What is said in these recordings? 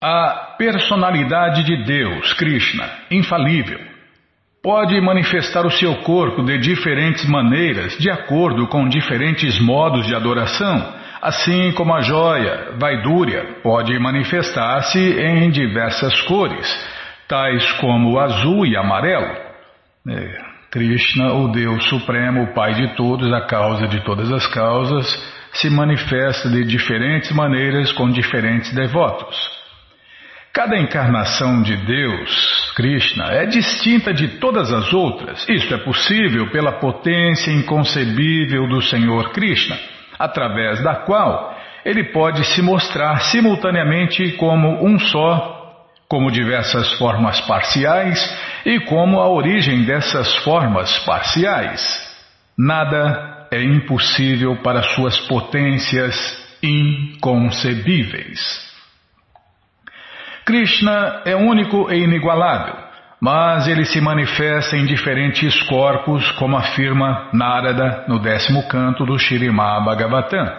A personalidade de Deus, Krishna, infalível, pode manifestar o seu corpo de diferentes maneiras, de acordo com diferentes modos de adoração, assim como a joia, Vaidúria, pode manifestar-se em diversas cores, tais como azul e amarelo. É, Krishna, o Deus Supremo, o Pai de todos, a causa de todas as causas, se manifesta de diferentes maneiras com diferentes devotos. Cada encarnação de Deus, Krishna, é distinta de todas as outras. Isto é possível pela potência inconcebível do Senhor Krishna, através da qual ele pode se mostrar simultaneamente como um só como diversas formas parciais e como a origem dessas formas parciais. Nada é impossível para suas potências inconcebíveis. Krishna é único e inigualável, mas ele se manifesta em diferentes corpos, como afirma Narada no décimo canto do Shirimá Bhagavatam.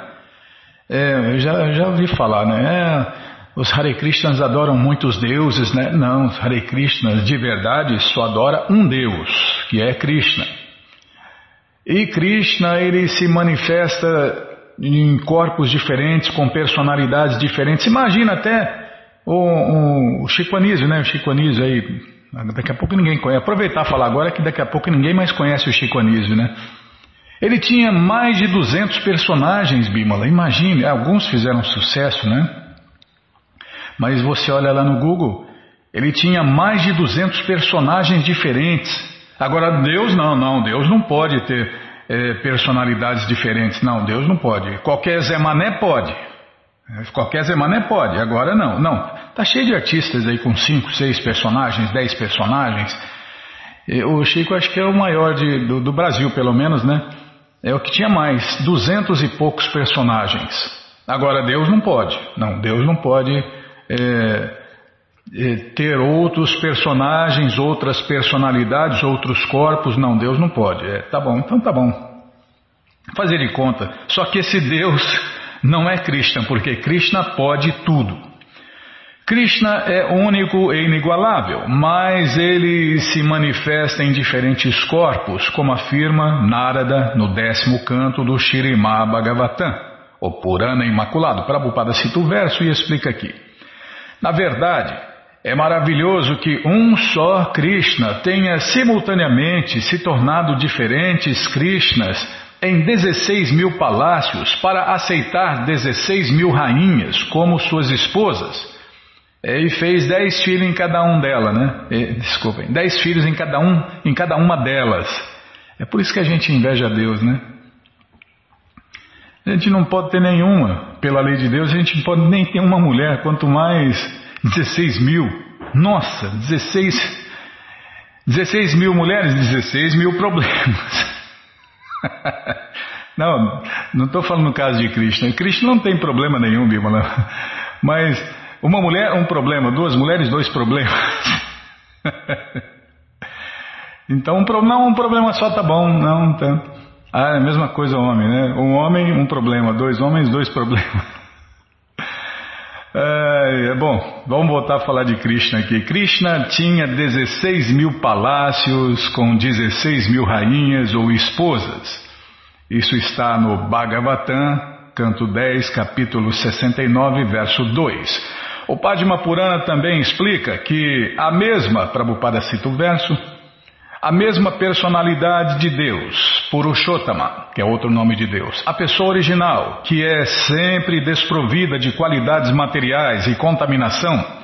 É, já, já ouvi falar, né? É, os Hare Krishnas adoram muitos deuses, né? Não, os Hare Krishnas de verdade só adora um Deus, que é Krishna. E Krishna, ele se manifesta em corpos diferentes, com personalidades diferentes. Imagina até o, o Chico Anísio, né? O Chico Anísio aí, daqui a pouco ninguém conhece. Aproveitar e falar agora que daqui a pouco ninguém mais conhece o Chico Anísio, né? Ele tinha mais de 200 personagens, Bímola. Imagine, alguns fizeram sucesso, né? Mas você olha lá no Google, ele tinha mais de 200 personagens diferentes. Agora, Deus não, não, Deus não pode ter é, personalidades diferentes. Não, Deus não pode. Qualquer Zé Mané pode. Qualquer Zé Mané pode, agora não. Não, tá cheio de artistas aí com 5, 6 personagens, 10 personagens. O Chico acho que é o maior de, do, do Brasil, pelo menos, né? É o que tinha mais, duzentos e poucos personagens. Agora Deus não pode. Não, Deus não pode é, é, ter outros personagens, outras personalidades, outros corpos. Não, Deus não pode. É, tá bom, então tá bom. Fazer de conta. Só que esse Deus não é Krishna, porque Krishna pode tudo. Krishna é único e inigualável, mas ele se manifesta em diferentes corpos, como afirma Narada no décimo canto do Shirimá Bhagavatam, o Purana Imaculado. Prabhupada cita o verso e explica aqui. Na verdade, é maravilhoso que um só Krishna tenha simultaneamente se tornado diferentes Krishnas em 16 mil palácios para aceitar 16 mil rainhas como suas esposas. E fez dez filhos em cada um delas, né? E, desculpem, dez filhos em cada um, em cada uma delas. É por isso que a gente inveja a Deus, né? A gente não pode ter nenhuma, pela lei de Deus, a gente não pode nem ter uma mulher, quanto mais 16 mil. Nossa, 16, 16 mil mulheres, 16 mil problemas. não, não estou falando no caso de Krishna. Krishna não tem problema nenhum, Bímola. Mas uma mulher, um problema. Duas mulheres, dois problemas. então, um, não, um problema só tá bom. Não, tanto. Ah, é a mesma coisa homem, né? Um homem, um problema. Dois homens, dois problemas. É, bom, vamos voltar a falar de Krishna aqui. Krishna tinha 16 mil palácios com 16 mil rainhas ou esposas. Isso está no Bhagavatam, canto 10, capítulo 69, verso 2. O Padma Purana também explica que a mesma, Prabhupada cita o verso, a mesma personalidade de Deus, Purushottama, que é outro nome de Deus, a pessoa original, que é sempre desprovida de qualidades materiais e contaminação,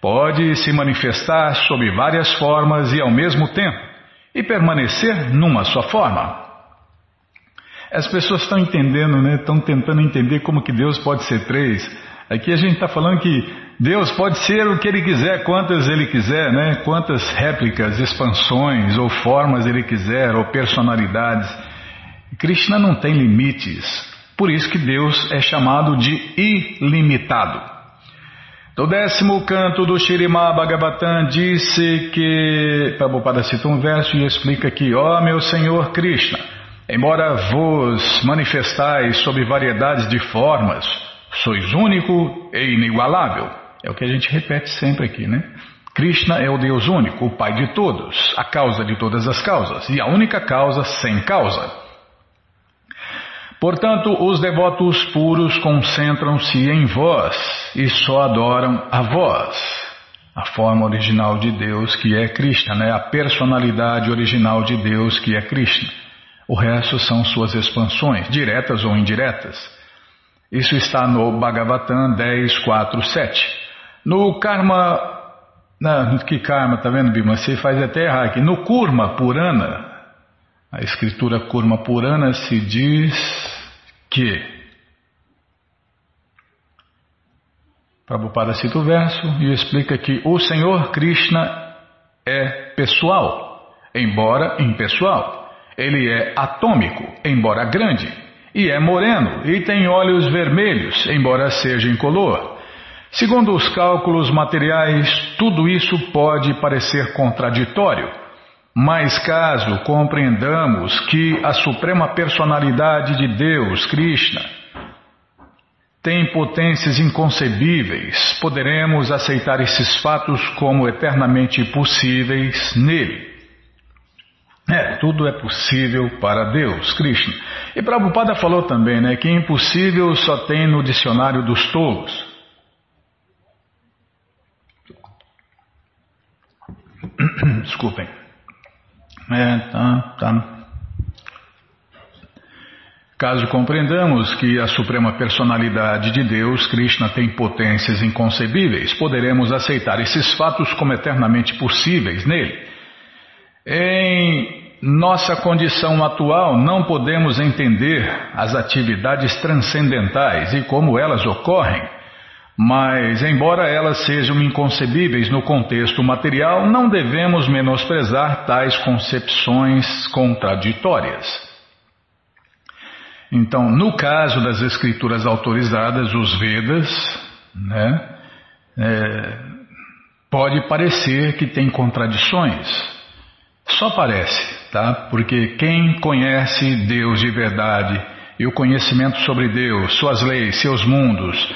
pode se manifestar sob várias formas e ao mesmo tempo, e permanecer numa só forma. As pessoas estão entendendo, né? Estão tentando entender como que Deus pode ser três. Aqui a gente está falando que Deus pode ser o que Ele quiser, quantas Ele quiser, né? Quantas réplicas, expansões ou formas Ele quiser, ou personalidades. Krishna não tem limites. Por isso que Deus é chamado de ilimitado. Do décimo canto do Shirimá Bhagavatam disse que. Prabhupada cita um verso e explica aqui: Ó oh, meu Senhor Krishna, embora vos manifestais sob variedades de formas, sois único e inigualável É o que a gente repete sempre aqui, né? Krishna é o Deus único, o Pai de todos, a causa de todas as causas e a única causa sem causa. Portanto, os devotos puros concentram-se em vós e só adoram a vós, a forma original de Deus que é Krishna, né? a personalidade original de Deus que é Krishna. O resto são suas expansões, diretas ou indiretas. Isso está no Bhagavatam 10, 4, 7. No Karma não, que karma, tá vendo, Bima? Você faz até errar aqui. No Kurma Purana, a escritura Kurma Purana se diz que. Prabhupada cita o verso e explica que o Senhor Krishna é pessoal, embora impessoal. Ele é atômico, embora grande, e é moreno, e tem olhos vermelhos, embora seja incolor. Segundo os cálculos materiais, tudo isso pode parecer contraditório, mas caso compreendamos que a Suprema Personalidade de Deus, Krishna, tem potências inconcebíveis, poderemos aceitar esses fatos como eternamente possíveis nele. É, tudo é possível para Deus, Krishna. E Prabhupada falou também né, que impossível só tem no dicionário dos tolos. Desculpem. É, tá, tá. Caso compreendamos que a Suprema Personalidade de Deus, Krishna, tem potências inconcebíveis, poderemos aceitar esses fatos como eternamente possíveis nele. Em nossa condição atual, não podemos entender as atividades transcendentais e como elas ocorrem. Mas, embora elas sejam inconcebíveis no contexto material, não devemos menosprezar tais concepções contraditórias. Então, no caso das escrituras autorizadas, os Vedas, né, é, pode parecer que tem contradições. Só parece, tá? Porque quem conhece Deus de verdade e o conhecimento sobre Deus, suas leis, seus mundos,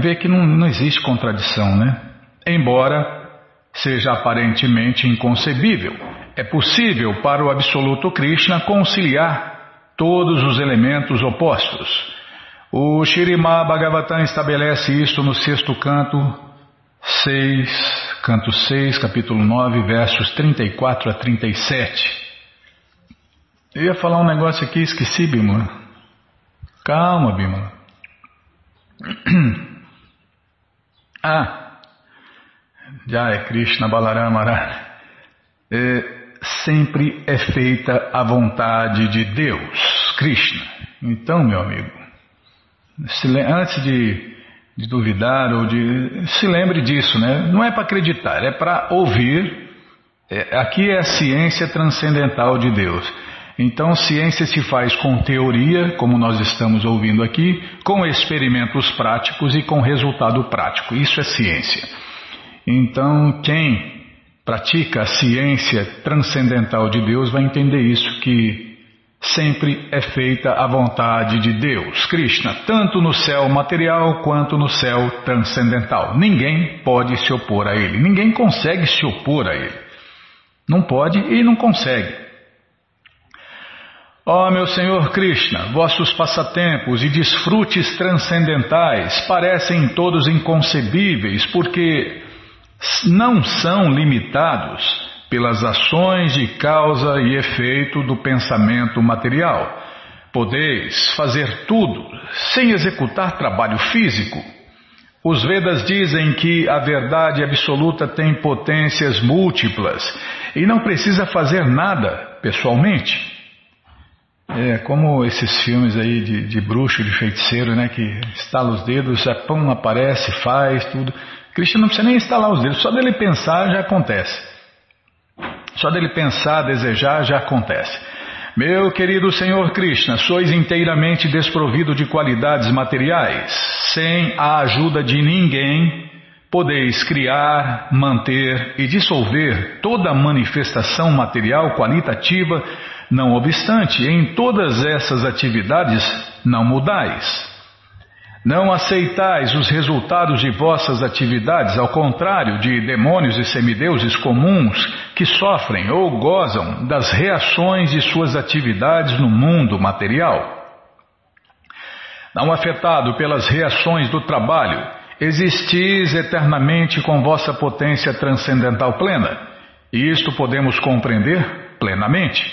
vê que não, não existe contradição, né? Embora seja aparentemente inconcebível, é possível para o Absoluto Krishna conciliar todos os elementos opostos. O Shirimá Bhagavatam estabelece isto no sexto canto 6, canto 6, capítulo 9, versos 34 a 37. Eu ia falar um negócio aqui, esqueci, Bimala. Calma, Bimala. ah, já é Krishna Balarama é, sempre é feita a vontade de Deus, Krishna. Então, meu amigo, antes de, de duvidar ou de. Se lembre disso, né? Não é para acreditar, é para ouvir. É, aqui é a ciência transcendental de Deus. Então, ciência se faz com teoria, como nós estamos ouvindo aqui, com experimentos práticos e com resultado prático. Isso é ciência. Então, quem pratica a ciência transcendental de Deus vai entender isso, que sempre é feita a vontade de Deus, Krishna, tanto no céu material quanto no céu transcendental. Ninguém pode se opor a ele, ninguém consegue se opor a ele. Não pode e não consegue. Ó oh, meu Senhor Krishna, vossos passatempos e desfrutes transcendentais parecem todos inconcebíveis porque não são limitados pelas ações de causa e efeito do pensamento material. Podeis fazer tudo sem executar trabalho físico. Os Vedas dizem que a verdade absoluta tem potências múltiplas e não precisa fazer nada pessoalmente. É como esses filmes aí de, de bruxo, de feiticeiro, né? Que estala os dedos, já pão, aparece, faz tudo. Cristo não precisa nem instalar os dedos, só dele pensar já acontece. Só dele pensar, desejar, já acontece. Meu querido Senhor Krishna, sois inteiramente desprovido de qualidades materiais. Sem a ajuda de ninguém, podeis criar, manter e dissolver toda manifestação material qualitativa não obstante, em todas essas atividades não mudais. Não aceitais os resultados de vossas atividades, ao contrário de demônios e semideuses comuns que sofrem ou gozam das reações de suas atividades no mundo material. Não afetado pelas reações do trabalho, existis eternamente com vossa potência transcendental plena, e isto podemos compreender plenamente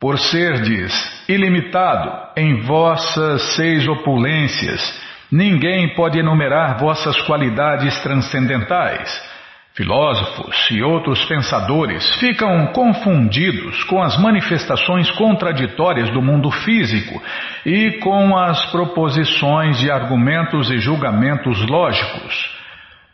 por serdes ilimitado em vossas seis opulências, ninguém pode enumerar vossas qualidades transcendentais. Filósofos e outros pensadores ficam confundidos com as manifestações contraditórias do mundo físico e com as proposições de argumentos e julgamentos lógicos.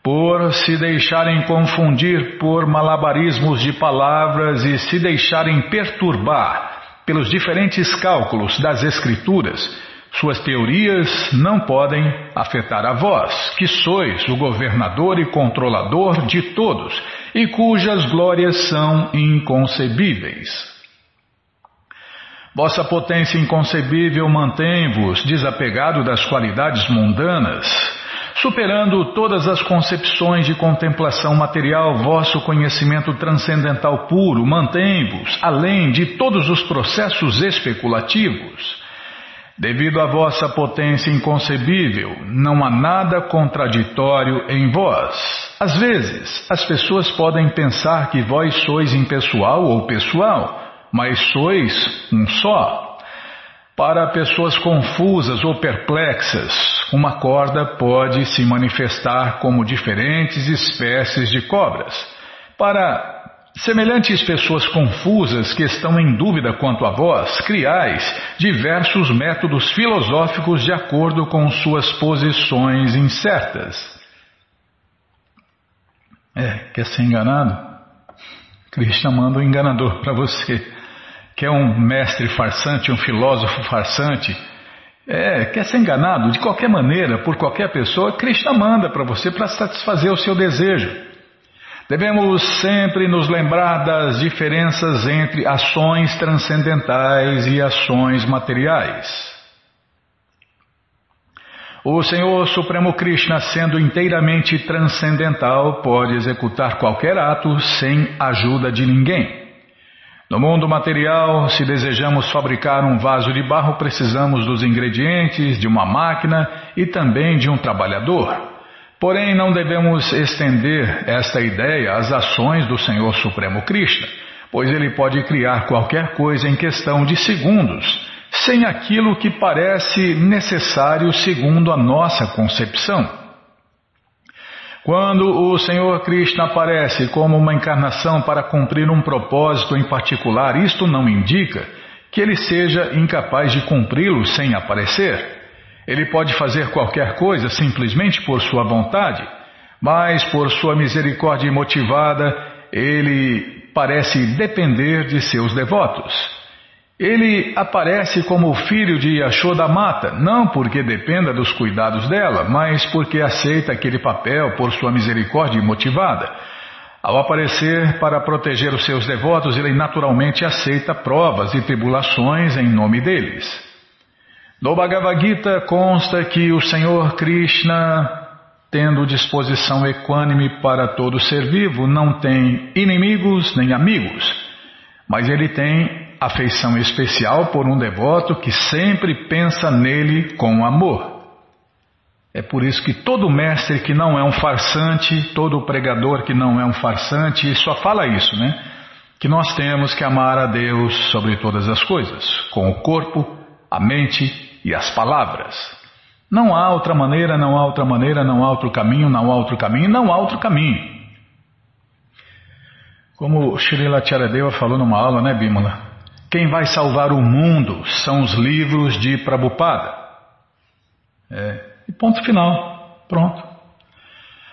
Por se deixarem confundir por malabarismos de palavras e se deixarem perturbar pelos diferentes cálculos das Escrituras, suas teorias não podem afetar a vós, que sois o governador e controlador de todos e cujas glórias são inconcebíveis. Vossa potência inconcebível mantém-vos desapegado das qualidades mundanas Superando todas as concepções de contemplação material, vosso conhecimento transcendental puro mantém-vos além de todos os processos especulativos. Devido à vossa potência inconcebível, não há nada contraditório em vós. Às vezes, as pessoas podem pensar que vós sois impessoal ou pessoal, mas sois um só. Para pessoas confusas ou perplexas, uma corda pode se manifestar como diferentes espécies de cobras. Para semelhantes pessoas confusas que estão em dúvida quanto a vós, criais diversos métodos filosóficos de acordo com suas posições incertas. É, quer ser enganado? Krishna manda um enganador para você que é um mestre farsante, um filósofo farsante, é, quer ser enganado de qualquer maneira, por qualquer pessoa, Krishna manda para você para satisfazer o seu desejo. Devemos sempre nos lembrar das diferenças entre ações transcendentais e ações materiais. O Senhor Supremo Krishna, sendo inteiramente transcendental, pode executar qualquer ato sem ajuda de ninguém. No mundo material, se desejamos fabricar um vaso de barro, precisamos dos ingredientes, de uma máquina e também de um trabalhador. Porém, não devemos estender esta ideia às ações do Senhor Supremo Krishna, pois ele pode criar qualquer coisa em questão de segundos, sem aquilo que parece necessário segundo a nossa concepção. Quando o Senhor Krishna aparece como uma encarnação para cumprir um propósito em particular, isto não indica que ele seja incapaz de cumpri-lo sem aparecer. Ele pode fazer qualquer coisa simplesmente por sua vontade, mas por sua misericórdia motivada, ele parece depender de seus devotos. Ele aparece como o filho de Yashoda não porque dependa dos cuidados dela, mas porque aceita aquele papel por sua misericórdia motivada. Ao aparecer para proteger os seus devotos, ele naturalmente aceita provas e tribulações em nome deles. No Bhagavad Gita consta que o Senhor Krishna, tendo disposição equânime para todo ser vivo, não tem inimigos nem amigos, mas ele tem afeição especial por um devoto que sempre pensa nele com amor. É por isso que todo mestre que não é um farsante, todo pregador que não é um farsante, só fala isso, né? Que nós temos que amar a Deus sobre todas as coisas, com o corpo, a mente e as palavras. Não há outra maneira, não há outra maneira, não há outro caminho, não há outro caminho, não há outro caminho. Como Srila Charadeva falou numa aula, né, Bimala? Quem vai salvar o mundo são os livros de Prabhupada. É, e ponto final. Pronto.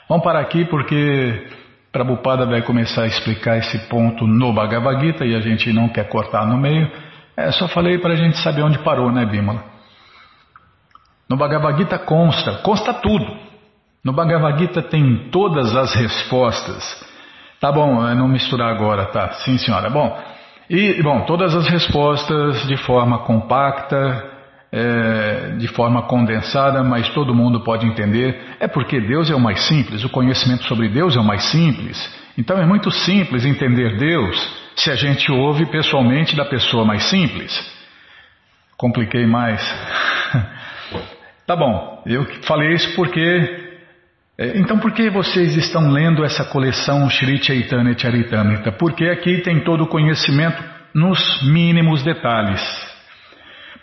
Vamos parar aqui porque Prabhupada vai começar a explicar esse ponto no Bhagavad Gita e a gente não quer cortar no meio. É, só falei para a gente saber onde parou, né, Bimala? No Bhagavad Gita consta, consta tudo. No Bhagavad Gita tem todas as respostas. Tá bom, não misturar agora, tá? Sim, senhora. Bom, e, bom, todas as respostas de forma compacta, é, de forma condensada, mas todo mundo pode entender. É porque Deus é o mais simples, o conhecimento sobre Deus é o mais simples. Então é muito simples entender Deus se a gente ouve pessoalmente da pessoa mais simples. Compliquei mais. tá bom, eu falei isso porque. É, então, por que vocês estão lendo essa coleção Sri Chaitanya Charitamrita? Porque aqui tem todo o conhecimento nos mínimos detalhes.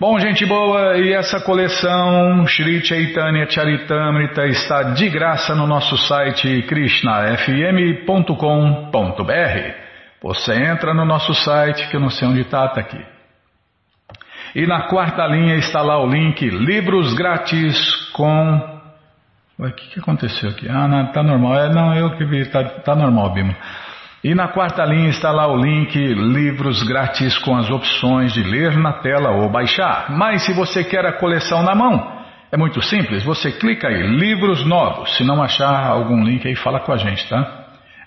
Bom, gente boa, e essa coleção Sri Chaitanya Charitamrita está de graça no nosso site krishnafm.com.br. Você entra no nosso site, que eu não sei onde está, está aqui. E na quarta linha está lá o link Livros Grátis com. O que, que aconteceu aqui? Ah, não, tá normal. É, não, eu que vi, tá, tá normal, Bima. E na quarta linha está lá o link Livros Grátis com as opções de ler na tela ou baixar. Mas se você quer a coleção na mão, é muito simples, você clica aí, Livros Novos. Se não achar algum link aí, fala com a gente, tá?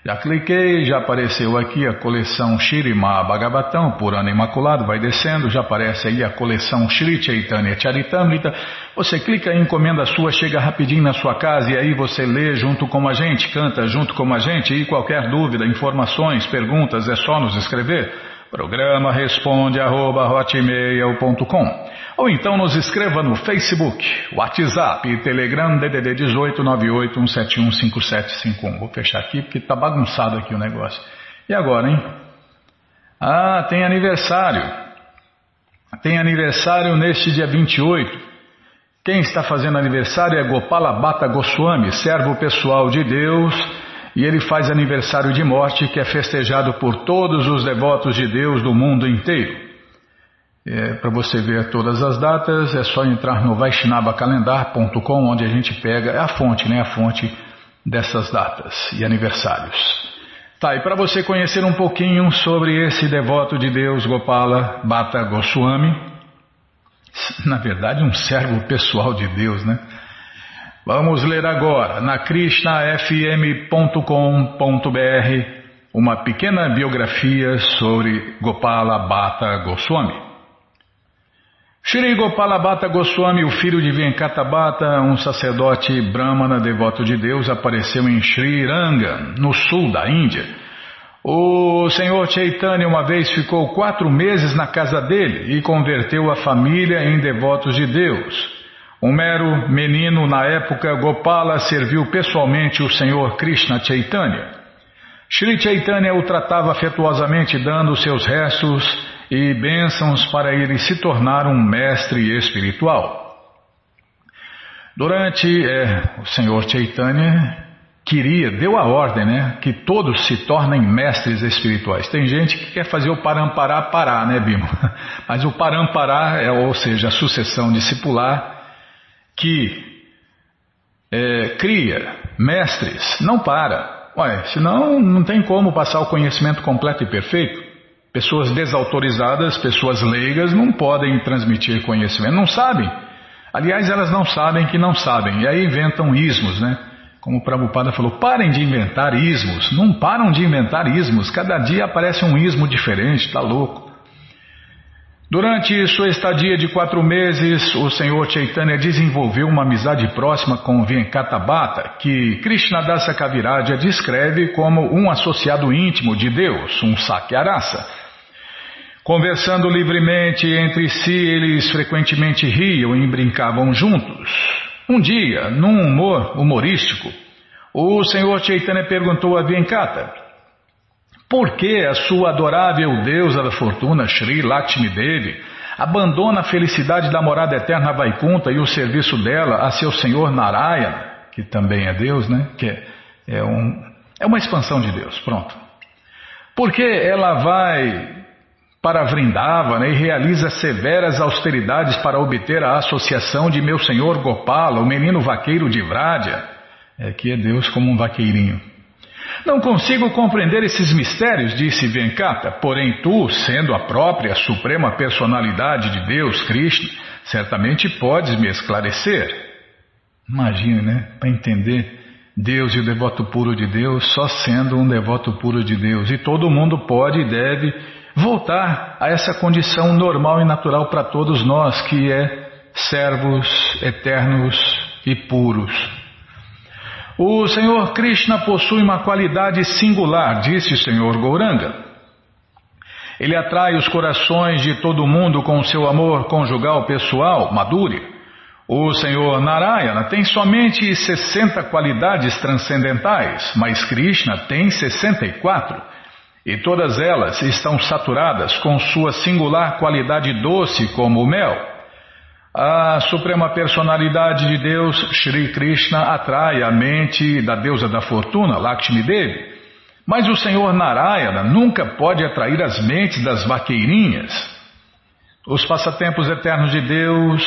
Já cliquei, já apareceu aqui a coleção Shirima Bhagavatam, por ano imaculado, vai descendo, já aparece aí a coleção Shri Chaitanya Charitamrita. Você clica em encomenda sua, chega rapidinho na sua casa e aí você lê junto com a gente, canta junto com a gente e qualquer dúvida, informações, perguntas, é só nos escrever. Programa responde arroba hotmail.com ou então nos escreva no Facebook, WhatsApp e Telegram DDD 18 981715751. Vou fechar aqui porque está bagunçado aqui o negócio. E agora, hein? Ah, tem aniversário. Tem aniversário neste dia 28. Quem está fazendo aniversário é Gopala Bhatta Goswami, servo pessoal de Deus, e ele faz aniversário de morte que é festejado por todos os devotos de Deus do mundo inteiro. É, Para você ver todas as datas, é só entrar no vaishnavacalendar.com, onde a gente pega, é a fonte, né? A fonte dessas datas e aniversários. Tá, e para você conhecer um pouquinho sobre esse devoto de Deus, Gopala Bhatta Goswami, na verdade um servo pessoal de Deus, né? Vamos ler agora na krishnafm.com.br uma pequena biografia sobre Gopala Bhatta Goswami. Shri Gopalabhata Goswami, o filho de Venkatabhata, um sacerdote brahmana devoto de Deus, apareceu em Sri Ranga, no sul da Índia. O senhor Chaitanya uma vez ficou quatro meses na casa dele e converteu a família em devotos de Deus. Um mero menino na época, Gopala serviu pessoalmente o senhor Krishna Chaitanya. Shri Chaitanya o tratava afetuosamente, dando seus restos e bênçãos para ele se tornar um mestre espiritual. Durante é, o Senhor Chaitanya queria, deu a ordem, né, que todos se tornem mestres espirituais. Tem gente que quer fazer o parampará parar, né, Bimo? Mas o parampará é, ou seja, a sucessão discipular que é, cria mestres, não para. Ué, senão não tem como passar o conhecimento completo e perfeito. Pessoas desautorizadas, pessoas leigas, não podem transmitir conhecimento, não sabem. Aliás, elas não sabem que não sabem, e aí inventam ismos, né? Como o Prabhupada falou, parem de inventar ismos, não param de inventar ismos, cada dia aparece um ismo diferente, tá louco. Durante sua estadia de quatro meses, o Senhor Chaitanya desenvolveu uma amizade próxima com Venkatabhata, que Krishnadasa Kaviraj descreve como um associado íntimo de Deus, um Sakyarasa. Conversando livremente entre si, eles frequentemente riam e brincavam juntos. Um dia, num humor humorístico, o Senhor Chaitanya perguntou a Venkata, por que a sua adorável deusa da fortuna, Sri Lakshmi Devi, abandona a felicidade da morada eterna Vaikunta e o serviço dela a seu Senhor Narayana, que também é Deus, né? Que é, é, um, é uma expansão de Deus, pronto. Por que ela vai para Vrindavana né, e realiza severas austeridades para obter a associação de meu senhor Gopala, o menino vaqueiro de Vrádia. É que é Deus como um vaqueirinho. Não consigo compreender esses mistérios, disse Venkata, porém tu, sendo a própria suprema personalidade de Deus, Krishna, certamente podes me esclarecer. Imagine, né? Para entender Deus e o devoto puro de Deus só sendo um devoto puro de Deus. E todo mundo pode e deve voltar a essa condição normal e natural para todos nós, que é servos eternos e puros. O Senhor Krishna possui uma qualidade singular, disse o Senhor Gouranga. Ele atrai os corações de todo mundo com seu amor conjugal pessoal, Madhurya. O Senhor Narayana tem somente 60 qualidades transcendentais, mas Krishna tem 64. E todas elas estão saturadas com sua singular qualidade doce como o mel. A Suprema Personalidade de Deus, Sri Krishna, atrai a mente da deusa da fortuna, Lakshmi Devi. Mas o Senhor Narayana nunca pode atrair as mentes das vaqueirinhas. Os passatempos eternos de Deus,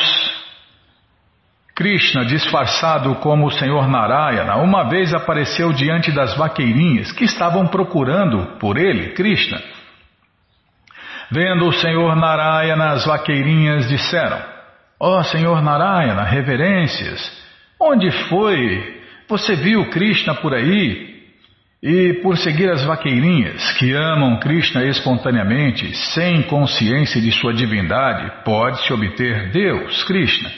Krishna, disfarçado como o Senhor Narayana, uma vez apareceu diante das vaqueirinhas que estavam procurando por ele, Krishna. Vendo o Senhor Narayana, as vaqueirinhas disseram: Ó oh, Senhor Narayana, reverências, onde foi? Você viu Krishna por aí? E por seguir as vaqueirinhas que amam Krishna espontaneamente, sem consciência de sua divindade, pode-se obter Deus, Krishna.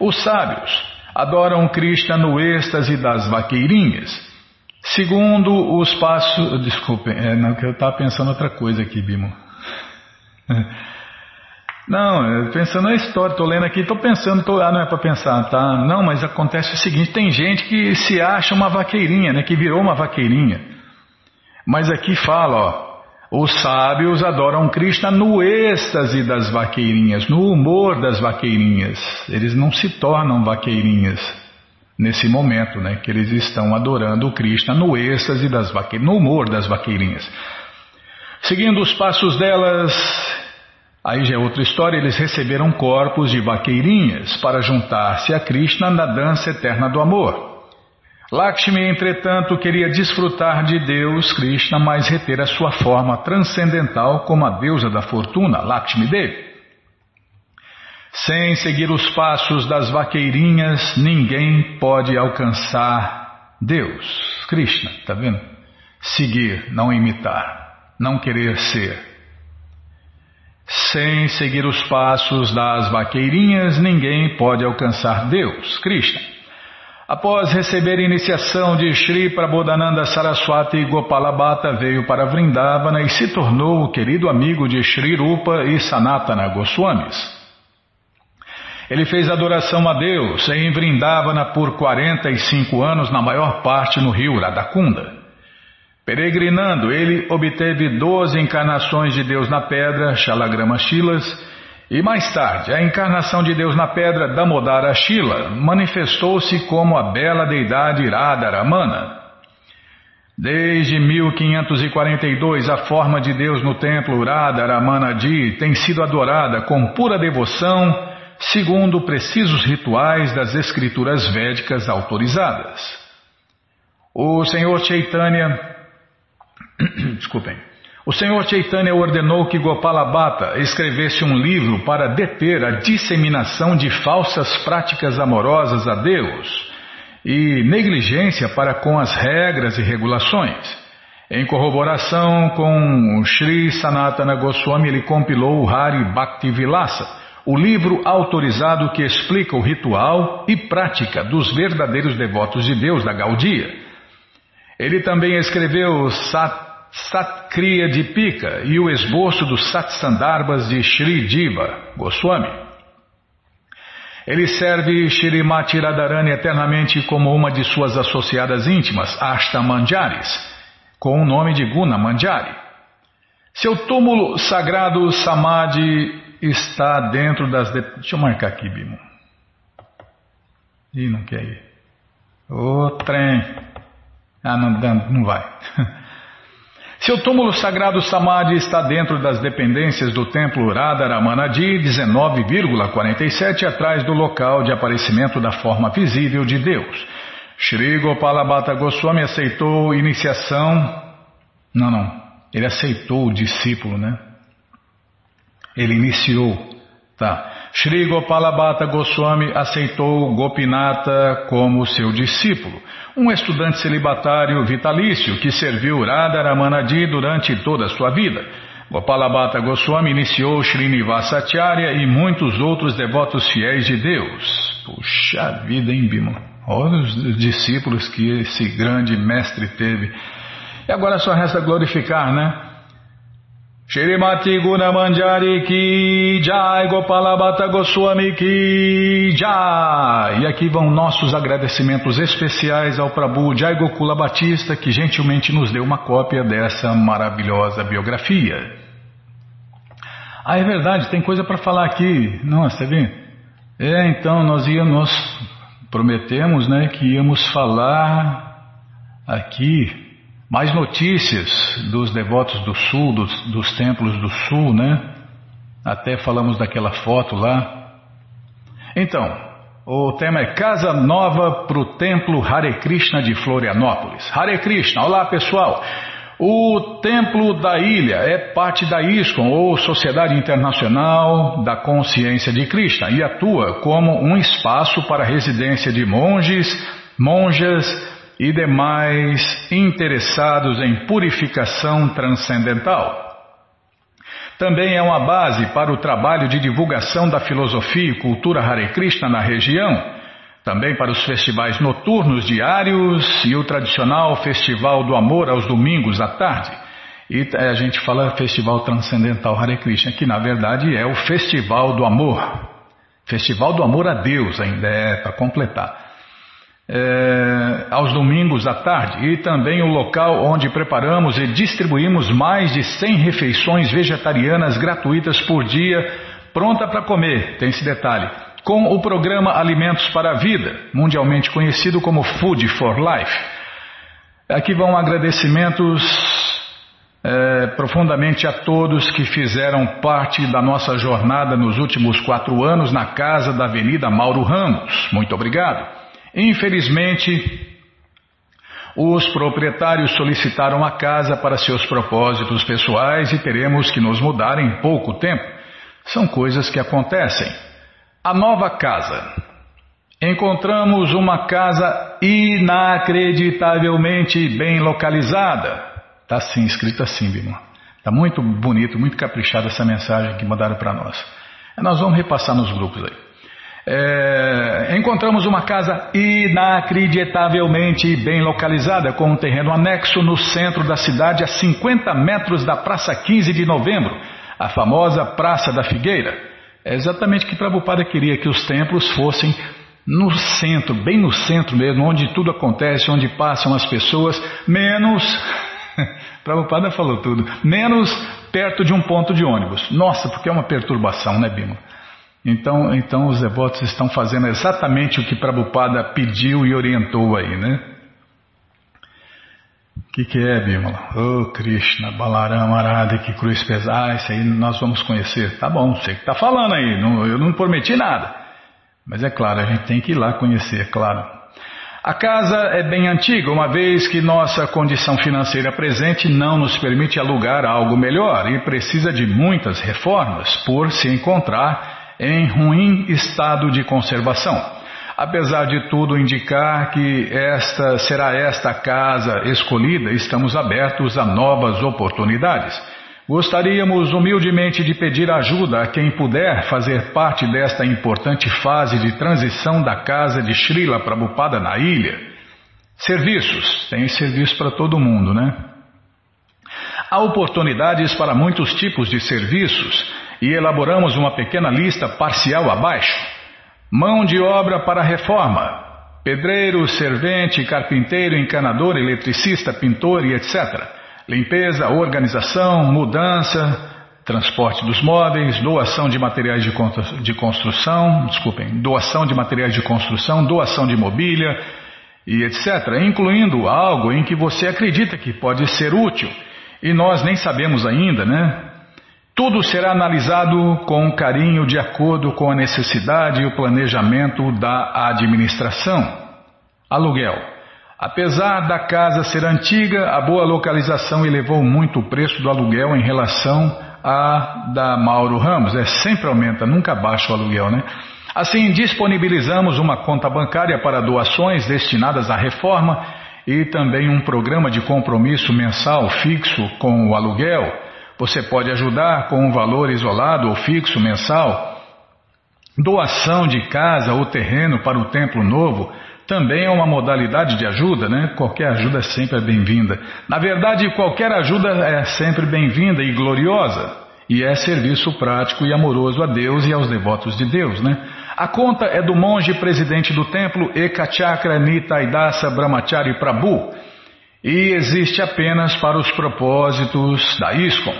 Os sábios adoram Krishna no êxtase das vaqueirinhas. Segundo os passos. Desculpem, é, não, que eu estava pensando outra coisa aqui, Bimo. Não, pensando na história, estou lendo aqui, estou pensando, tô, ah, não é para pensar, tá? Não, mas acontece o seguinte: tem gente que se acha uma vaqueirinha, né? Que virou uma vaqueirinha. Mas aqui fala, ó. Os sábios adoram Krishna no êxtase das vaqueirinhas, no humor das vaqueirinhas. Eles não se tornam vaqueirinhas nesse momento, né? Que eles estão adorando Krishna no êxtase das vaqueirinhas, no humor das vaqueirinhas. Seguindo os passos delas, Aí já é outra história, eles receberam corpos de vaqueirinhas para juntar-se a Krishna na dança eterna do amor. Lakshmi, entretanto, queria desfrutar de Deus, Krishna, mas reter a sua forma transcendental como a deusa da fortuna, Lakshmi Devi. Sem seguir os passos das vaqueirinhas, ninguém pode alcançar Deus, Krishna, tá vendo? Seguir, não imitar, não querer ser. Sem seguir os passos das vaqueirinhas, ninguém pode alcançar Deus, Krishna. Após receber a iniciação de Sri Prabodhananda Saraswati Gopalabhata, veio para Vrindavana e se tornou o querido amigo de Sri Rupa e Sanatana Goswamis. Ele fez adoração a Deus em Vrindavana por 45 anos, na maior parte no rio Radakunda. Peregrinando, ele obteve 12 encarnações de Deus na pedra, Shalagrama Shilas, e mais tarde, a encarnação de Deus na pedra, Damodara Shila, manifestou-se como a bela deidade Radharamana. Desde 1542, a forma de Deus no templo Radharamanadi tem sido adorada com pura devoção, segundo precisos rituais das escrituras védicas autorizadas. O Senhor Chaitanya Desculpem. O Senhor Chaitanya ordenou que Gopalabhata escrevesse um livro para deter a disseminação de falsas práticas amorosas a Deus e negligência para com as regras e regulações. Em corroboração com Sri Sanatana Goswami, ele compilou o Hari Bhakti Vilasa, o livro autorizado que explica o ritual e prática dos verdadeiros devotos de Deus da Gaudia. Ele também escreveu Sat Satkriya de Pika e o esboço dos Satsandarbhas de Sri Diva Goswami. Ele serve Shrimati Radharani eternamente como uma de suas associadas íntimas, Ashtamanjaris, com o nome de Guna Manjari. Seu túmulo sagrado Samadhi está dentro das... De... Deixa eu marcar aqui, Bimo. Ih, não quer ir. Ô, trem. Ah, não, não vai. Seu túmulo sagrado Samadhi está dentro das dependências do templo Radharamanadi, 19,47 atrás do local de aparecimento da forma visível de Deus. Shri Gopalabhata Goswami aceitou iniciação. Não, não. Ele aceitou o discípulo, né? Ele iniciou. Tá. Shri Gopalabhata Goswami aceitou Gopinata como seu discípulo, um estudante celibatário vitalício que serviu Radharamanadi durante toda a sua vida. Gopalabhata Goswami iniciou Srinivasacharya e muitos outros devotos fiéis de Deus. Puxa vida, hein, Bima? Olha os discípulos que esse grande mestre teve. E agora só resta glorificar, né? Shrimati Gunamanjari ki Jai Gopalabhata Goswami ki Jai. E aqui vão nossos agradecimentos especiais ao Prabhu Jai Gokula Batista que gentilmente nos deu uma cópia dessa maravilhosa biografia. Ah, é verdade, tem coisa para falar aqui. Nossa, vê? É, então nós íamos, prometemos, né, que íamos falar aqui mais notícias dos devotos do sul, dos, dos templos do sul, né? Até falamos daquela foto lá. Então, o tema é Casa Nova para o Templo Hare Krishna de Florianópolis. Hare Krishna, olá pessoal! O Templo da Ilha é parte da ISKCON, ou Sociedade Internacional da Consciência de Krishna, e atua como um espaço para residência de monges, monjas e demais interessados em purificação transcendental. Também é uma base para o trabalho de divulgação da filosofia e cultura Hare Krishna na região também para os festivais noturnos diários e o tradicional Festival do Amor aos domingos à tarde. E é, a gente fala Festival Transcendental Hare Krishna, que na verdade é o Festival do Amor. Festival do Amor a Deus, ainda é para completar. É, aos domingos à tarde e também o local onde preparamos e distribuímos mais de 100 refeições vegetarianas gratuitas por dia, pronta para comer, tem esse detalhe com o programa Alimentos para a Vida, mundialmente conhecido como Food for Life. Aqui vão agradecimentos é, profundamente a todos que fizeram parte da nossa jornada nos últimos quatro anos na casa da Avenida Mauro Ramos. Muito obrigado. Infelizmente, os proprietários solicitaram a casa para seus propósitos pessoais e teremos que nos mudar em pouco tempo. São coisas que acontecem. A nova casa. Encontramos uma casa inacreditavelmente bem localizada. Está assim, escrito assim, Bima. Está muito bonito, muito caprichada essa mensagem que mandaram para nós. Nós vamos repassar nos grupos aí. É, encontramos uma casa inacreditavelmente bem localizada, com um terreno anexo no centro da cidade, a 50 metros da Praça 15 de Novembro, a famosa Praça da Figueira. É exatamente o que Prabhupada queria, que os templos fossem no centro, bem no centro mesmo, onde tudo acontece, onde passam as pessoas, menos. Prabhupada falou tudo, menos perto de um ponto de ônibus. Nossa, porque é uma perturbação, né, Bima? Então, então os devotos estão fazendo exatamente o que Prabhupada pediu e orientou aí, né? O que, que é, Bimala? Oh, Krishna, Balarama, Arada, que cruz pesar, ah, isso aí nós vamos conhecer. Tá bom, você que está falando aí, não, eu não prometi nada. Mas é claro, a gente tem que ir lá conhecer, é claro. A casa é bem antiga, uma vez que nossa condição financeira presente não nos permite alugar algo melhor e precisa de muitas reformas por se encontrar em ruim estado de conservação. Apesar de tudo indicar que esta será esta casa escolhida, estamos abertos a novas oportunidades. Gostaríamos humildemente de pedir ajuda a quem puder fazer parte desta importante fase de transição da casa de Srila Prabhupada na ilha. Serviços, tem serviço para todo mundo, né? Há oportunidades para muitos tipos de serviços e elaboramos uma pequena lista parcial abaixo. Mão de obra para reforma. Pedreiro, servente, carpinteiro, encanador, eletricista, pintor e etc. Limpeza, organização, mudança, transporte dos móveis, doação de materiais de construção, desculpem, doação de materiais de construção, doação de mobília e etc., incluindo algo em que você acredita que pode ser útil. E nós nem sabemos ainda, né? Tudo será analisado com carinho de acordo com a necessidade e o planejamento da administração. Aluguel. Apesar da casa ser antiga, a boa localização elevou muito o preço do aluguel em relação à da Mauro Ramos. É sempre aumenta, nunca baixa o aluguel, né? Assim, disponibilizamos uma conta bancária para doações destinadas à reforma e também um programa de compromisso mensal fixo com o aluguel Você pode ajudar com um valor isolado ou fixo mensal. Doação de casa ou terreno para o templo novo também é uma modalidade de ajuda, né? Qualquer ajuda é sempre é bem-vinda. Na verdade, qualquer ajuda é sempre bem-vinda e gloriosa. E é serviço prático e amoroso a Deus e aos devotos de Deus, né? A conta é do monge presidente do templo Ekachakra Nitaidasa Brahmachari Prabhu e existe apenas para os propósitos da ISKCON.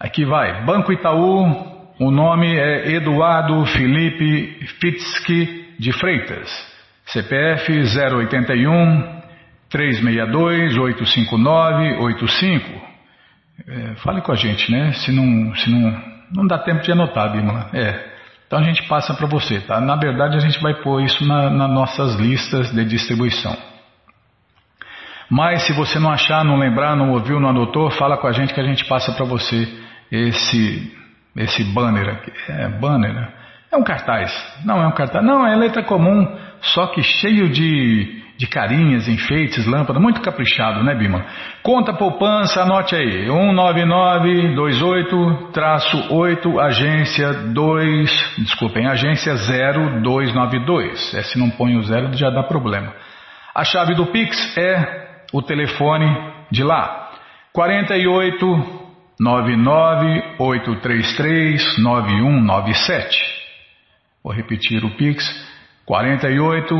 Aqui vai, Banco Itaú, o nome é Eduardo Felipe Fitzky de Freitas. CPF 081 362 859 85. É, fale com a gente, né? Se não, se não, não dá tempo de anotar, Bímola. É. Então a gente passa para você, tá? Na verdade a gente vai pôr isso na, nas nossas listas de distribuição. Mas se você não achar, não lembrar, não ouviu, não anotou, fala com a gente que a gente passa para você esse esse banner aqui. É banner, né? É um cartaz. Não é um cartaz. Não, é letra comum, só que cheio de, de carinhas, enfeites, lâmpadas. Muito caprichado, né, Bima? Conta poupança, anote aí. 19928-8, agência 2. Desculpem, agência 0292. É, se não põe o zero, já dá problema. A chave do Pix é o telefone de lá. 48 99833 9197. Vou repetir o Pix: 48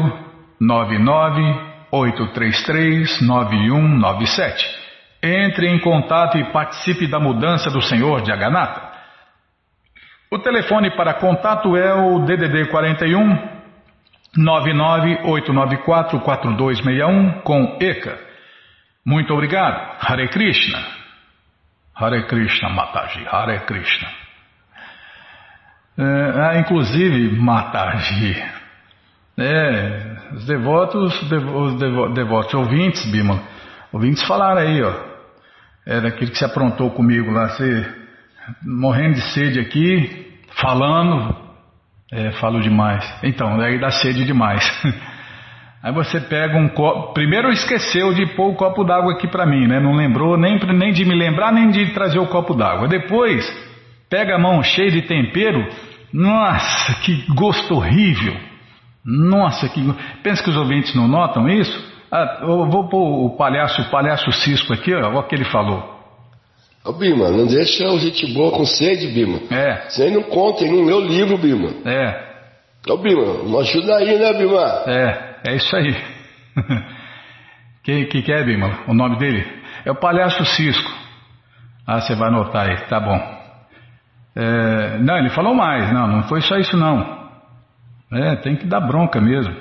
99 833 9197. Entre em contato e participe da mudança do Senhor de Aganata. O telefone para contato é o DDD 41 99894 4261 com ECA. Muito obrigado. Hare Krishna. Hare Krishna, Mataji. Hare Krishna. É, ah, inclusive, Mataji. É, os devotos, os devotos, ouvintes, Bima, ouvintes falaram aí, ó. É daquele que se aprontou comigo lá, você morrendo de sede aqui, falando, é, falo demais. Então, daí dá sede demais. Aí você pega um copo. Primeiro esqueceu de pôr o copo d'água aqui para mim, né? Não lembrou nem, nem de me lembrar, nem de trazer o copo d'água. Depois, pega a mão cheia de tempero nossa, que gosto horrível! Nossa, que. Pensa que os ouvintes não notam isso? Ah, eu vou pôr o palhaço, o palhaço Cisco aqui, ó, olha o que ele falou. Ô Bima, não deixa o gente boa com sede, Bima. É. Você não conta, não lê o livro, Bima. É. Ô Bima, não ajuda aí, né, Bima? É, é isso aí. que, que que é, Bima? O nome dele? É o palhaço Cisco. Ah, você vai anotar aí, tá bom. É, não, ele falou mais, não, não foi só isso não. É, tem que dar bronca mesmo.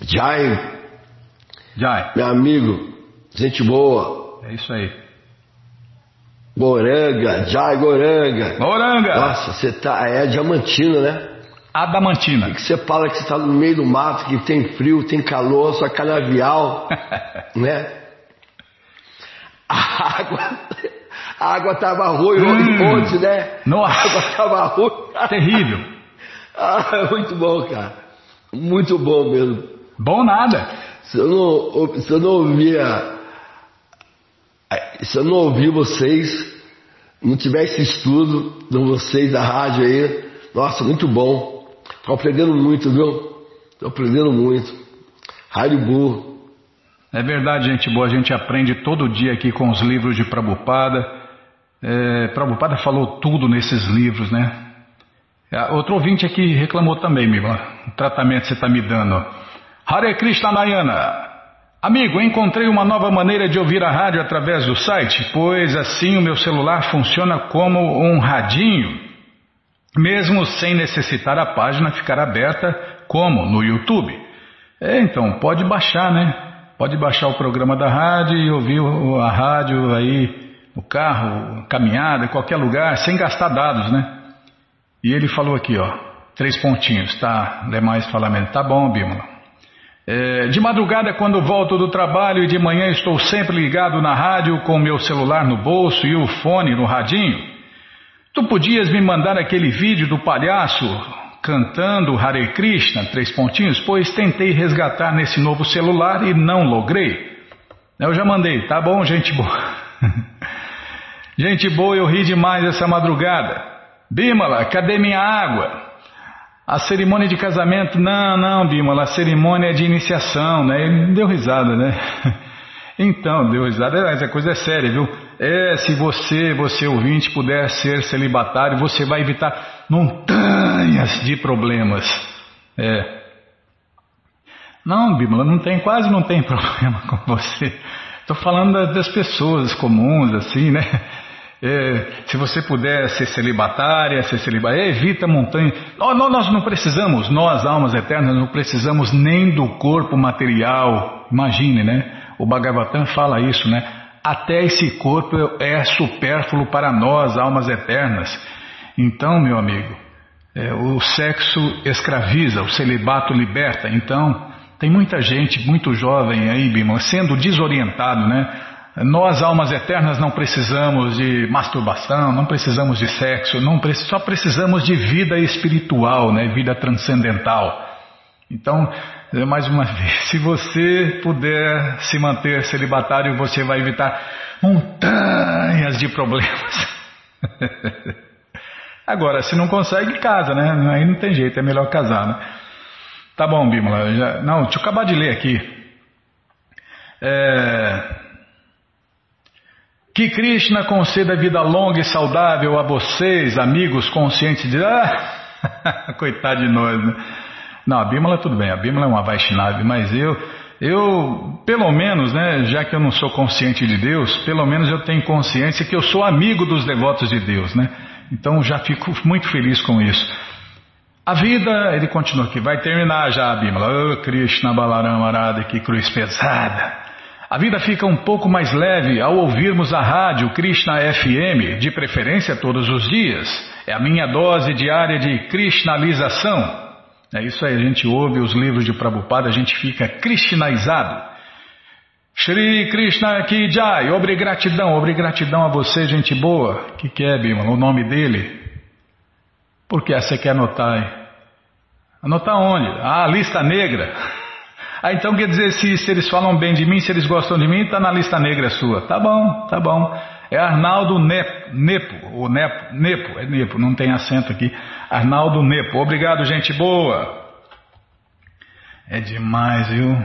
Jai. Jai. Meu amigo, gente boa. É isso aí. Goranga, Jai Goranga. Goranga. Nossa, você tá, é diamantina, né? Adamantina. E que você fala que você está no meio do mato, que tem frio, tem calor, só canavial, né? A água a água estava ruim hum, ontem, né? Nossa. A água estava ruim. Terrível. ah, muito bom, cara. Muito bom mesmo. Bom nada. Se eu não, se eu não ouvia. Se eu não ouvir vocês, não tivesse estudo de vocês da rádio aí, nossa, muito bom. Estou aprendendo muito, viu? Estou aprendendo muito. Haribu. É verdade, gente boa. A gente aprende todo dia aqui com os livros de Prabhupada. É, Prabhupada falou tudo nesses livros, né? É, outro ouvinte aqui reclamou também, Mila, o tratamento que você está me dando. Hare Krishna Nayana. Amigo, encontrei uma nova maneira de ouvir a rádio através do site, pois assim o meu celular funciona como um radinho, mesmo sem necessitar a página ficar aberta, como no YouTube. É, então, pode baixar, né? Pode baixar o programa da rádio e ouvir a rádio aí no carro, caminhada, qualquer lugar, sem gastar dados, né? E ele falou aqui, ó, três pontinhos, tá? Demais falamento, tá bom, Bímola. É, de madrugada, quando volto do trabalho e de manhã estou sempre ligado na rádio com meu celular no bolso e o fone no radinho. Tu podias me mandar aquele vídeo do palhaço cantando Hare Krishna, três pontinhos, pois tentei resgatar nesse novo celular e não logrei. Eu já mandei, tá bom, gente boa. Gente boa, eu ri demais essa madrugada. Bímola, cadê minha água? A cerimônia de casamento, não, não, Bímola, a cerimônia é de iniciação, né? Ele deu risada, né? Então, deu risada, mas a coisa é séria, viu? É, se você, você ouvinte, puder ser celibatário, você vai evitar montanhas de problemas. É. Não, Bímola, não tem, quase não tem problema com você. Estou falando das pessoas comuns, assim, né? É, se você puder ser celibatária, ser celibatária, evita montanha. Nós não precisamos, nós, almas eternas, não precisamos nem do corpo material. Imagine, né? O Bhagavatam fala isso, né? Até esse corpo é supérfluo para nós, almas eternas. Então, meu amigo, é, o sexo escraviza, o celibato liberta. Então, tem muita gente, muito jovem aí, Bima, sendo desorientado, né? Nós, almas eternas, não precisamos de masturbação, não precisamos de sexo, não só precisamos de vida espiritual, né? vida transcendental. Então, mais uma vez, se você puder se manter celibatário, você vai evitar montanhas de problemas. Agora, se não consegue, casa, né? Aí não tem jeito, é melhor casar, né? Tá bom, Bímola. Já... Não, deixa eu acabar de ler aqui. É... Que Krishna conceda vida longa e saudável a vocês, amigos conscientes de. Ah, coitado de nós, né? Não, a Bímola tudo bem, a Bímola é uma Vaishnava, mas eu, eu, pelo menos, né, já que eu não sou consciente de Deus, pelo menos eu tenho consciência que eu sou amigo dos devotos de Deus, né? Então já fico muito feliz com isso. A vida, ele continua aqui, vai terminar já a Bímola. Oh, Krishna Balarama Arada, que cruz pesada. A vida fica um pouco mais leve ao ouvirmos a rádio Krishna FM, de preferência todos os dias. É a minha dose diária de krishnalização. É isso aí, a gente ouve os livros de Prabhupada, a gente fica krishnaizado. Shri Krishna Ki Jai, obrigratidão, obrigratidão a você, gente boa. Que, que é, Bima? O nome dele? Por que você quer anotar aí? Anotar onde? Ah, lista negra. Ah, então quer dizer, se, se eles falam bem de mim, se eles gostam de mim, está na lista negra sua. Tá bom, tá bom. É Arnaldo Nepo, Nepo, ou Nepo, Nepo, é Nepo, não tem acento aqui. Arnaldo Nepo, obrigado, gente boa. É demais, viu?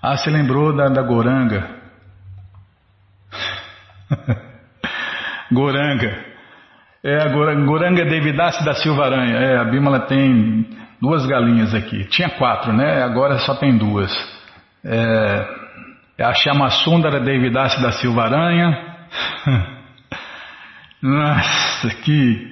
Ah, você lembrou da, da Goranga? Goranga. É a Goranga Devidace da Silva Aranha. É, a Bímola tem duas galinhas aqui. Tinha quatro, né? Agora só tem duas. É, é a Chama Sundara Devidace da Silva Aranha Nossa, que,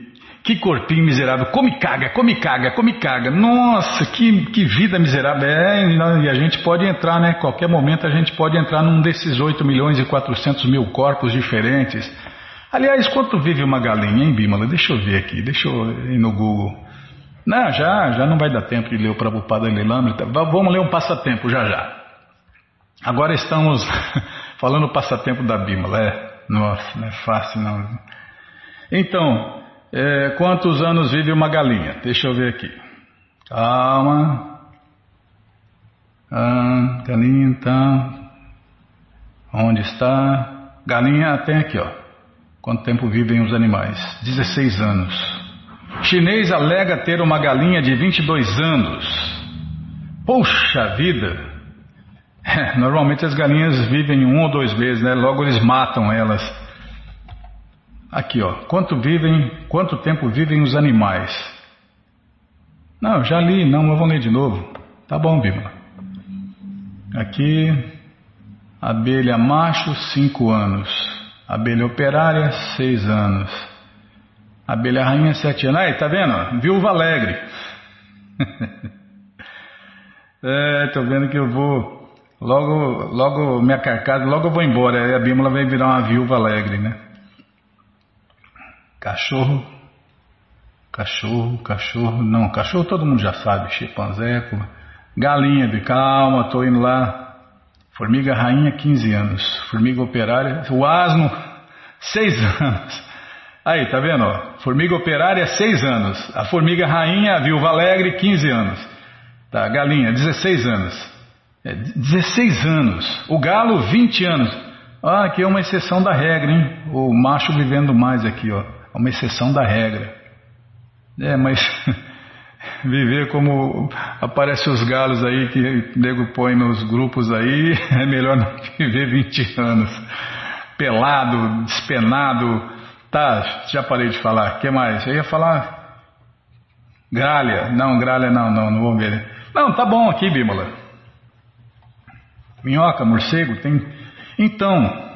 que corpinho miserável. Come caga, come caga, come caga. Nossa, que, que vida miserável. É, e a gente pode entrar, né? Qualquer momento a gente pode entrar num desses 8 milhões e 400 mil corpos diferentes. Aliás, quanto vive uma galinha, hein, Bímola? Deixa eu ver aqui, deixa eu ir no Google. Não, já, já não vai dar tempo de ler o Prabhupada Lilamrita. Vamos ler um passatempo já já. Agora estamos falando o passatempo da Bímola. É. Nossa, não é fácil não. Então, é, quantos anos vive uma galinha? Deixa eu ver aqui. Calma. Ah, galinha tá. Onde está? Galinha tem aqui, ó. Quanto tempo vivem os animais? 16 anos. Chinês alega ter uma galinha de 22 anos. Poxa vida! É, normalmente as galinhas vivem um ou dois meses, né? Logo eles matam elas. Aqui, ó. Quanto vivem, quanto tempo vivem os animais? Não, já li, não, mas vou ler de novo. Tá bom, Bíblia. Aqui, abelha macho, 5 anos. Abelha operária, 6 anos. Abelha rainha, 7 anos. Aí, tá vendo? Viúva alegre. é, tô vendo que eu vou Logo, logo minha carcaça, logo eu vou embora. Aí a Bímola vai virar uma viúva alegre, né? Cachorro, cachorro, cachorro. Não, cachorro todo mundo já sabe. Chimpanzé, galinha de calma, tô indo lá. Formiga rainha, 15 anos. Formiga operária, o asno, 6 anos. Aí, tá vendo? Ó? Formiga operária, 6 anos. A formiga rainha, a viúva alegre, 15 anos. Tá, galinha, 16 anos. É, 16 anos. O galo, 20 anos. Ah, aqui é uma exceção da regra, hein? O macho vivendo mais aqui, ó. É uma exceção da regra. É, mas viver como aparecem os galos aí que o nego põe nos grupos aí, é melhor não viver 20 anos. Pelado, despenado. Tá, já parei de falar. Que mais? Eu ia falar. Gralha. Não, gralha não, não, não vou ver. Não, tá bom aqui, Bímola. Minhoca, morcego, tem. Então,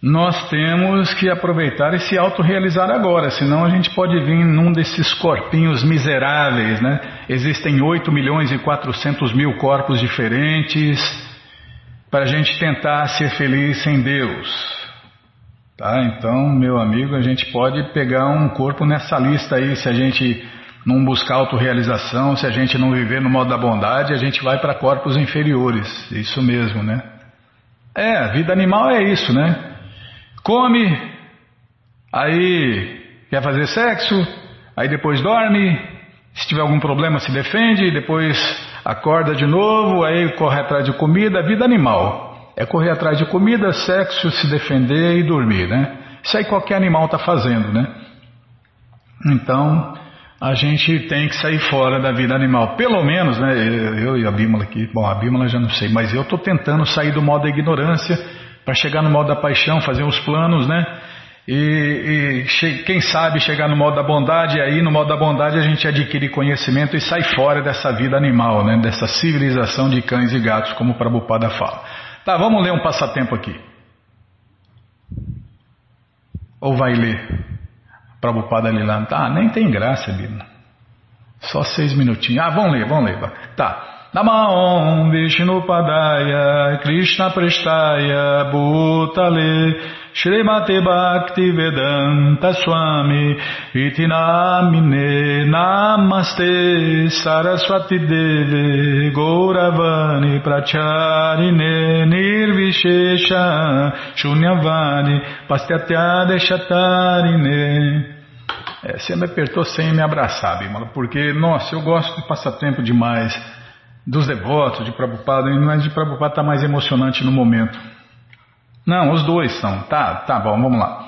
nós temos que aproveitar e se autorrealizar agora, senão a gente pode vir num desses corpinhos miseráveis, né? Existem 8 milhões e 400 mil corpos diferentes para a gente tentar ser feliz sem Deus. Tá? Então, meu amigo, a gente pode pegar um corpo nessa lista aí, se a gente não buscar autorrealização, se a gente não viver no modo da bondade, a gente vai para corpos inferiores. Isso mesmo, né? É, vida animal é isso, né? Come, aí quer fazer sexo, aí depois dorme, se tiver algum problema se defende, depois acorda de novo, aí corre atrás de comida, vida animal. É correr atrás de comida, sexo, se defender e dormir, né? Isso aí qualquer animal está fazendo, né? Então, a gente tem que sair fora da vida animal. Pelo menos, né? Eu e a Bímola aqui, bom, a Bímola já não sei, mas eu estou tentando sair do modo da ignorância para chegar no modo da paixão, fazer uns planos, né? E, e, quem sabe chegar no modo da bondade, e aí no modo da bondade a gente adquire conhecimento e sai fora dessa vida animal, né? dessa civilização de cães e gatos, como o Prabhupada fala. Tá, vamos ler um passatempo aqui. Ou vai ler? Prabhupada lá. Tá, nem tem graça, Bíblia. Só seis minutinhos. Ah, vamos ler, vamos ler. Tá. Namaon Vishnupadaya Krishna Prestaya Bhutale Srimate Bhakti Vedanta Swami Itinamine Namaste Saraswati Deve Gauravani Pracharine Nirvishesha Shunyavani Pastyatya Chatarine é, você me apertou sem me abraçar, Bimala, porque, nossa, eu gosto de passatempo demais dos devotos de Prabhupada, mas de Prabhupada está mais emocionante no momento. Não, os dois são. Tá, tá bom, vamos lá.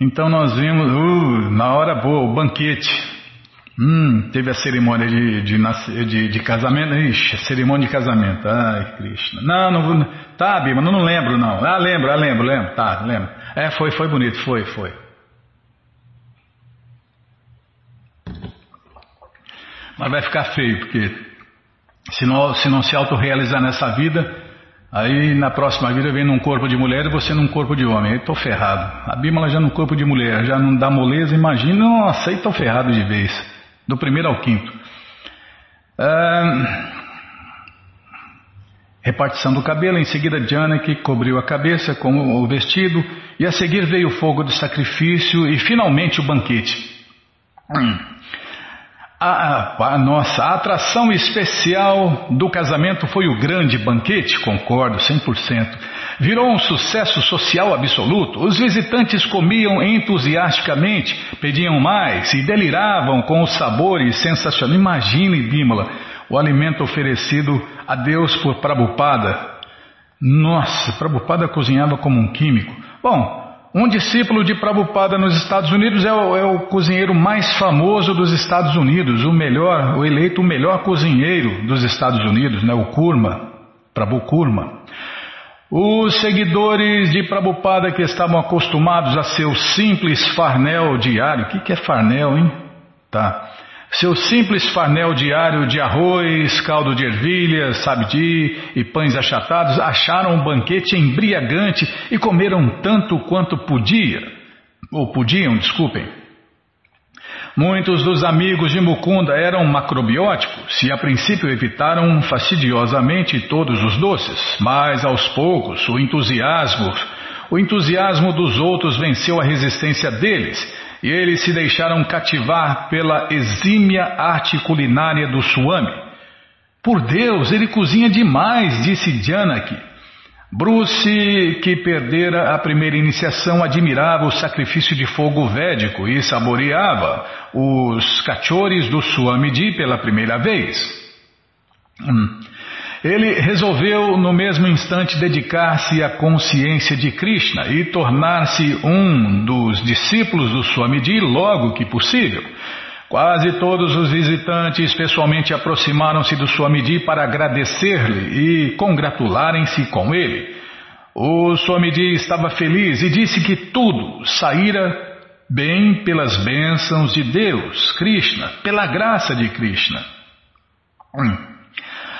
Então nós vimos, uh, na hora boa, o banquete. Hum, teve a cerimônia de, de, de, de casamento. Ixi, cerimônia de casamento. Ai, Krishna. Não, não vou. Tá, Bima, não, não lembro, não. Ah, lembro, ah, lembro, lembro. Tá, lembro. É, foi, foi bonito, foi, foi. Mas vai ficar feio, porque se não se, não se autorrealizar nessa vida, aí na próxima vida vem num corpo de mulher e você num corpo de homem. Aí estou ferrado. A Bímola já num corpo de mulher, já não dá moleza, imagina, nossa, aí estou ferrado de vez. Do primeiro ao quinto. Ah, repartição do cabelo, em seguida Janaki cobriu a cabeça com o vestido, e a seguir veio o fogo do sacrifício e finalmente o banquete. Hum. A, a, nossa a atração especial do casamento foi o grande banquete, concordo 100%. Virou um sucesso social absoluto. Os visitantes comiam entusiasticamente, pediam mais e deliravam com os sabores sensacionais. Imagine, Bímola, o alimento oferecido a Deus por Prabhupada. Nossa, Prabhupada cozinhava como um químico. Bom, um discípulo de Prabhupada nos Estados Unidos é o, é o, cozinheiro mais famoso dos Estados Unidos, o melhor, o eleito o melhor cozinheiro dos Estados Unidos, né, o Kurma, Prabhu Kurma. Os seguidores de Prabhupada que estavam acostumados a seu simples farnel diário, o que, que é farnel, hein? Tá. Seu simples farnel diário de arroz, caldo de ervilha, sabdi e pães achatados acharam um banquete embriagante e comeram tanto quanto podia, ou podiam, desculpem. Muitos dos amigos de Mukunda eram macrobióticos e a princípio evitaram fastidiosamente todos os doces, mas aos poucos o entusiasmo, o entusiasmo dos outros venceu a resistência deles e eles se deixaram cativar pela exímia arte culinária do Swami. Por Deus, ele cozinha demais, disse Janaki. Bruce, que perdera a primeira iniciação, admirava o sacrifício de fogo védico e saboreava os cachores do Swamiji pela primeira vez. Hum. Ele resolveu no mesmo instante dedicar-se à consciência de Krishna e tornar-se um dos discípulos do Swamiji logo que possível. Quase todos os visitantes pessoalmente aproximaram-se do Swamiji para agradecer-lhe e congratularem-se com ele. O Swamiji estava feliz e disse que tudo saíra bem pelas bênçãos de Deus, Krishna, pela graça de Krishna. Hum.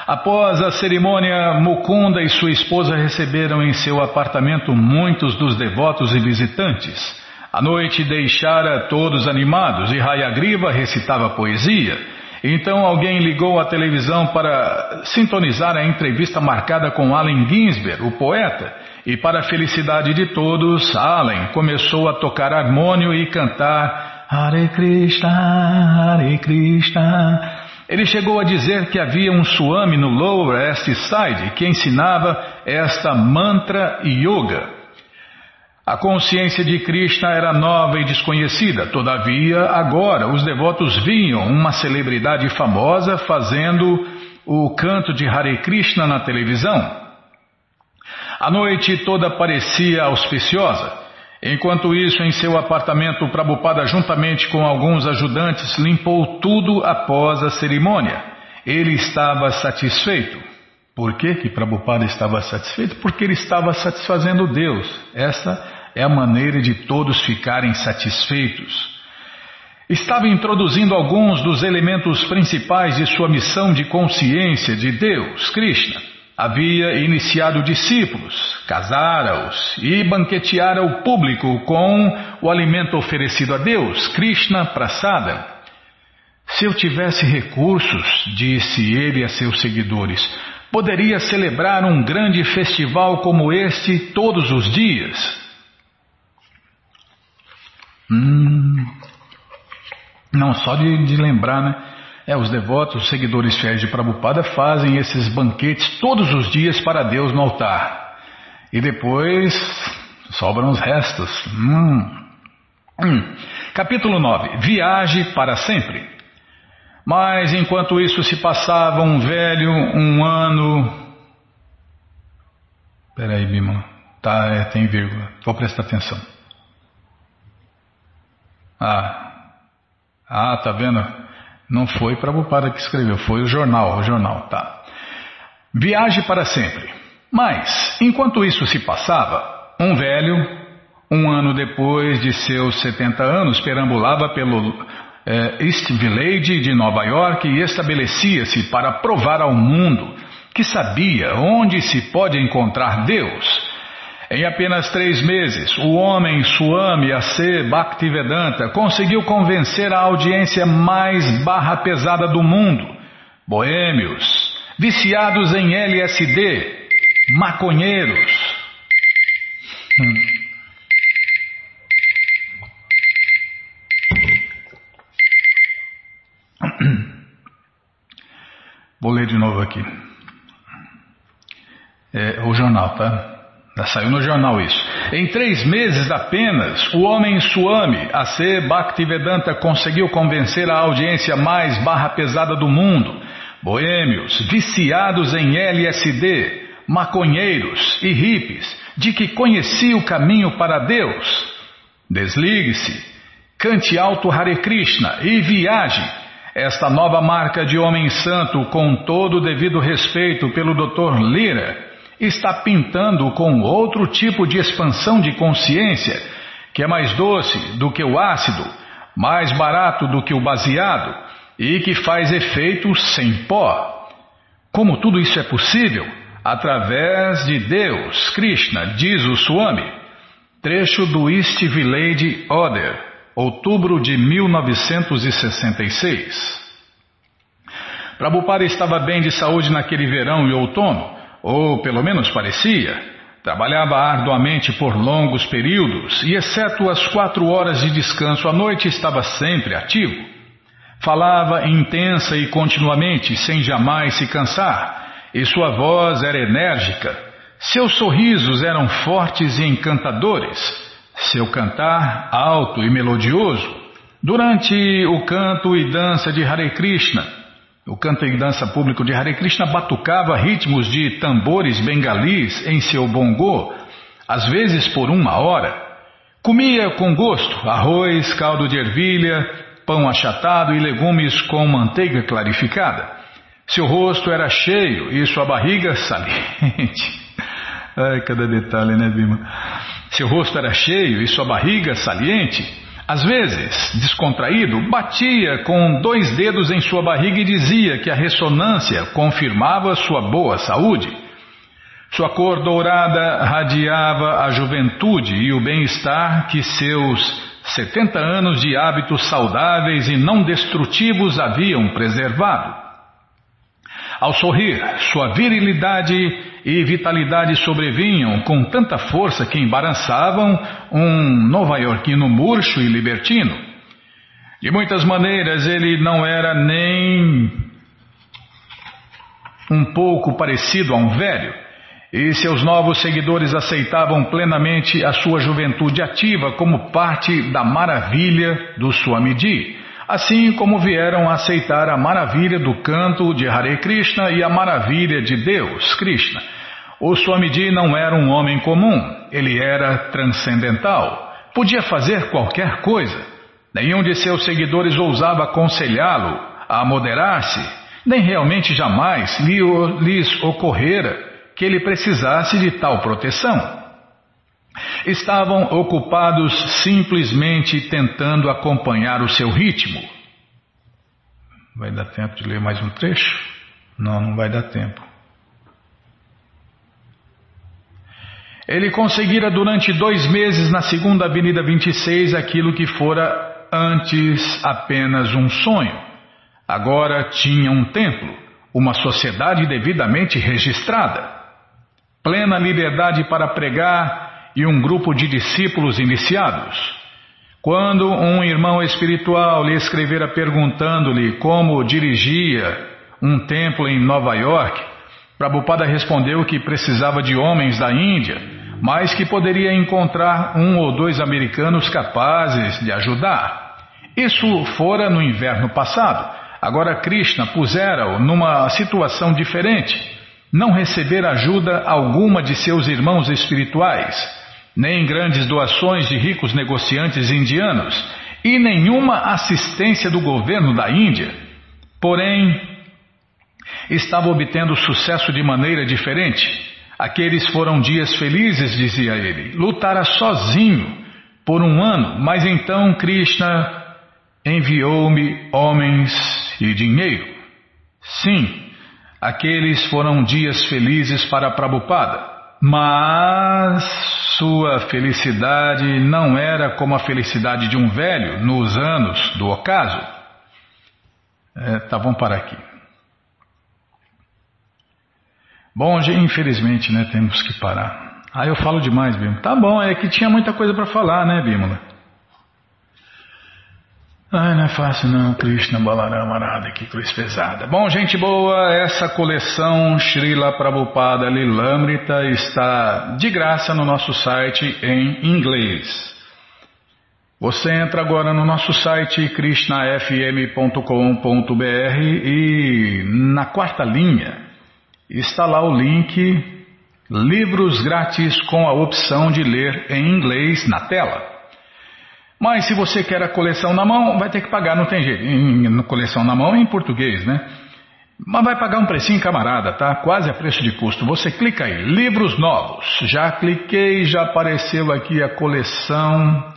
Após a cerimônia, Mukunda e sua esposa receberam em seu apartamento muitos dos devotos e visitantes. A noite deixara todos animados e Hayagriva recitava poesia. Então alguém ligou a televisão para sintonizar a entrevista marcada com Allen Ginsberg, o poeta, e para a felicidade de todos, Allen começou a tocar harmônio e cantar Hare Krishna, Hare Krishna. Ele chegou a dizer que havia um Swami no Lower East Side que ensinava esta mantra yoga. A consciência de Krishna era nova e desconhecida, todavia, agora os devotos viam uma celebridade famosa fazendo o canto de Hare Krishna na televisão. A noite toda parecia auspiciosa. Enquanto isso, em seu apartamento, Prabhupada, juntamente com alguns ajudantes, limpou tudo após a cerimônia. Ele estava satisfeito. Por que, que Prabhupada estava satisfeito? Porque ele estava satisfazendo Deus. Essa é a maneira de todos ficarem satisfeitos. Estava introduzindo alguns dos elementos principais de sua missão de consciência de Deus, Krishna. Havia iniciado discípulos, casara-os e banqueteara o público com o alimento oferecido a Deus, Krishna Prasada. Se eu tivesse recursos, disse ele a seus seguidores, poderia celebrar um grande festival como este todos os dias. Hum, não, só de, de lembrar, né? É, os devotos, os seguidores fiéis de Prabhupada fazem esses banquetes todos os dias para Deus no altar. E depois sobram os restos. Hum. Hum. Capítulo 9 Viaje para sempre. Mas enquanto isso se passava, um velho, um ano. Peraí, Bima. Tá, é, tem vírgula. Vou prestar atenção. Ah, ah, tá vendo? Não foi Prabhupada que escreveu, foi o jornal, o jornal, tá. Viaje para sempre. Mas, enquanto isso se passava, um velho, um ano depois de seus 70 anos, perambulava pelo é, East Village de Nova York e estabelecia-se para provar ao mundo que sabia onde se pode encontrar Deus em apenas três meses, o homem Swami A.C. Bhaktivedanta conseguiu convencer a audiência mais barra pesada do mundo, boêmios, viciados em LSD, maconheiros. Hum. Vou ler de novo aqui. É, o jornal, tá? Já saiu no jornal isso. Em três meses apenas, o homem Swami, A.C. Bhaktivedanta, conseguiu convencer a audiência mais barra pesada do mundo, boêmios, viciados em LSD, maconheiros e hippies, de que conhecia o caminho para Deus. Desligue-se, cante alto Hare Krishna e viaje. Esta nova marca de homem santo, com todo o devido respeito pelo Dr. Lira, está pintando com outro tipo de expansão de consciência, que é mais doce do que o ácido, mais barato do que o baseado e que faz efeito sem pó. Como tudo isso é possível? Através de Deus, Krishna, diz o Swami. Trecho do East Village Order, outubro de 1966. Prabhupada estava bem de saúde naquele verão e outono ou pelo menos parecia. Trabalhava arduamente por longos períodos e, exceto as quatro horas de descanso à noite, estava sempre ativo. Falava intensa e continuamente, sem jamais se cansar, e sua voz era enérgica. Seus sorrisos eram fortes e encantadores, seu cantar alto e melodioso. Durante o canto e dança de Hare Krishna, O canto e dança público de Hare Krishna batucava ritmos de tambores bengalis em seu bongô, às vezes por uma hora. Comia com gosto arroz, caldo de ervilha, pão achatado e legumes com manteiga clarificada. Seu rosto era cheio e sua barriga saliente. Ai, cada detalhe, né, Bima? Seu rosto era cheio e sua barriga saliente. Às vezes, descontraído, batia com dois dedos em sua barriga e dizia que a ressonância confirmava sua boa saúde. Sua cor dourada radiava a juventude e o bem-estar que seus 70 anos de hábitos saudáveis e não destrutivos haviam preservado. Ao sorrir, sua virilidade e vitalidade sobrevinham com tanta força que embaraçavam um nova-iorquino murcho e libertino. De muitas maneiras, ele não era nem um pouco parecido a um velho, e seus novos seguidores aceitavam plenamente a sua juventude ativa como parte da maravilha do Swamiji assim como vieram aceitar a maravilha do canto de Hare Krishna e a maravilha de Deus, Krishna. O Swamiji não era um homem comum, ele era transcendental, podia fazer qualquer coisa. Nenhum de seus seguidores ousava aconselhá-lo a moderar-se, nem realmente jamais lhes ocorrera que ele precisasse de tal proteção. Estavam ocupados simplesmente tentando acompanhar o seu ritmo. Vai dar tempo de ler mais um trecho? Não, não vai dar tempo. Ele conseguira durante dois meses na segunda Avenida 26 aquilo que fora antes apenas um sonho. Agora tinha um templo, uma sociedade devidamente registrada, plena liberdade para pregar e um grupo de discípulos iniciados. Quando um irmão espiritual lhe escrevera perguntando-lhe como dirigia um templo em Nova York, Prabhupada respondeu que precisava de homens da Índia, mas que poderia encontrar um ou dois americanos capazes de ajudar. Isso fora no inverno passado. Agora Krishna pusera-o numa situação diferente. Não receber ajuda alguma de seus irmãos espirituais nem grandes doações de ricos negociantes indianos e nenhuma assistência do governo da Índia. Porém, estava obtendo sucesso de maneira diferente. Aqueles foram dias felizes, dizia ele. Lutara sozinho por um ano, mas então Krishna enviou-me homens e dinheiro. Sim, aqueles foram dias felizes para Prabhupada. Mas sua felicidade não era como a felicidade de um velho nos anos do ocaso. É, tá, vamos parar aqui. Bom, infelizmente, né, temos que parar. Ah, eu falo demais, Bímola. Tá bom, é que tinha muita coisa para falar, né, Bímola? Ai, não é fácil não, Krishna Balarama Arada, que cruz pesada. Bom, gente boa, essa coleção Srila Prabhupada Lilamrita está de graça no nosso site em inglês. Você entra agora no nosso site krishnafm.com.br e na quarta linha está lá o link Livros grátis com a opção de ler em inglês na tela. Mas se você quer a coleção na mão, vai ter que pagar, não tem jeito. Em, em, coleção na mão em português, né? Mas vai pagar um precinho camarada, tá? Quase a preço de custo. Você clica aí, livros novos. Já cliquei, já apareceu aqui a coleção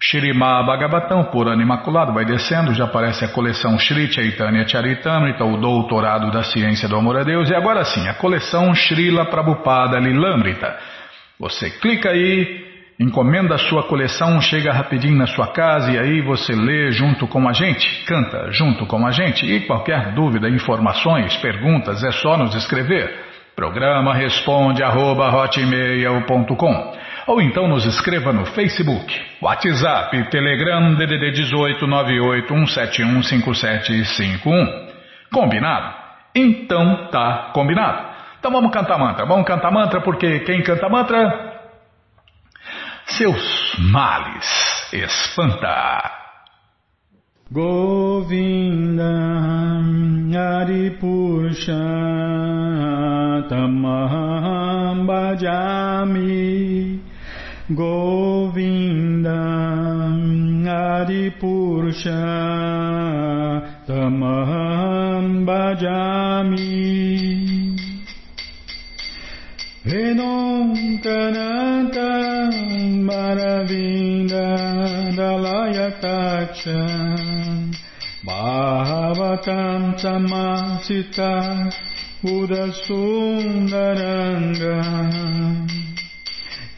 Shirimá Bhagavatam, por ano imaculado, vai descendo, já aparece a coleção Shri Chaitanya Charitamrita, o doutorado da ciência do amor a Deus, e agora sim, a coleção Srila Prabhupada Lilamrita. Você clica aí, Encomenda a sua coleção, chega rapidinho na sua casa e aí você lê junto com a gente, canta junto com a gente. E qualquer dúvida, informações, perguntas, é só nos escrever. Programa responde arroba, ou então nos escreva no Facebook, WhatsApp, Telegram, DDD 18 981715751. Combinado? Então tá combinado. Então vamos cantar mantra. Vamos cantar mantra porque quem canta mantra seus males espanta. Govinda Aripurusha Tamaham Bhajami Govinda Aripurusha Tamaham Bhajami Venom Kananta Maravinda Dalayataksha Bhavatam Samasita Udasundaranga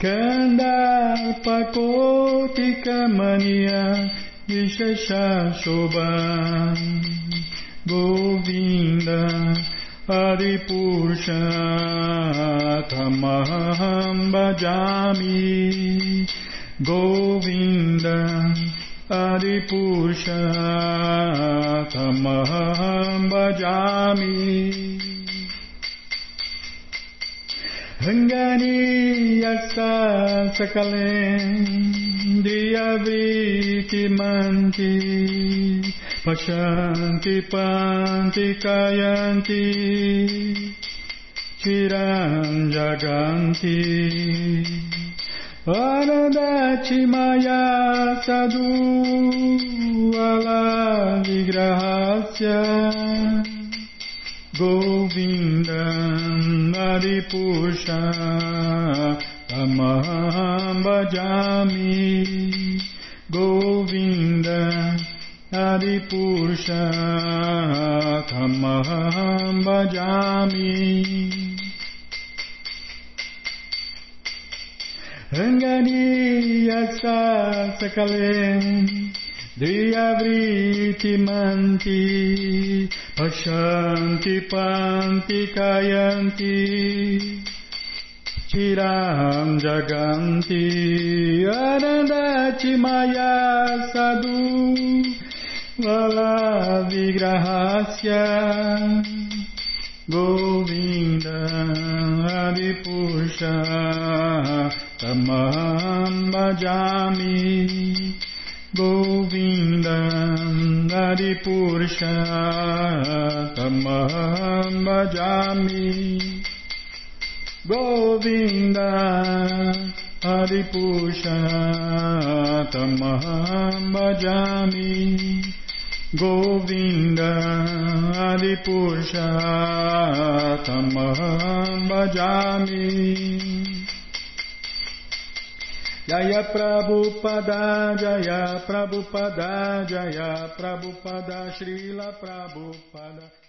Kandalpakotika Mania Vishesha Shobha Govinda Govinda Adipurushathamaham bhajami Rangani yasa sakalendriyavriti manti Pashanti panti kayanti Chiram jaganti Anandati maya sadhu ala vigrahasya Govinda Adipusha Tamaham Bhajami Govinda Adipusha Tamaham Bhajami Rangani Yasa Sakalen Driyavriti manti Pashanti panti kayanti Chiram jaganti Anandati maya sadhu Vala vigrahasya Govinda Adipusha Tamam bhajami Govinda Adipurusha Tamaham Bhajami Govinda Adipurusha Tamaham Bhajami Govinda Tamaham Bhajami Jaya Prabhupada, Jaya Prabhupada, Jaya Prabhupada, Srila Prabhupada.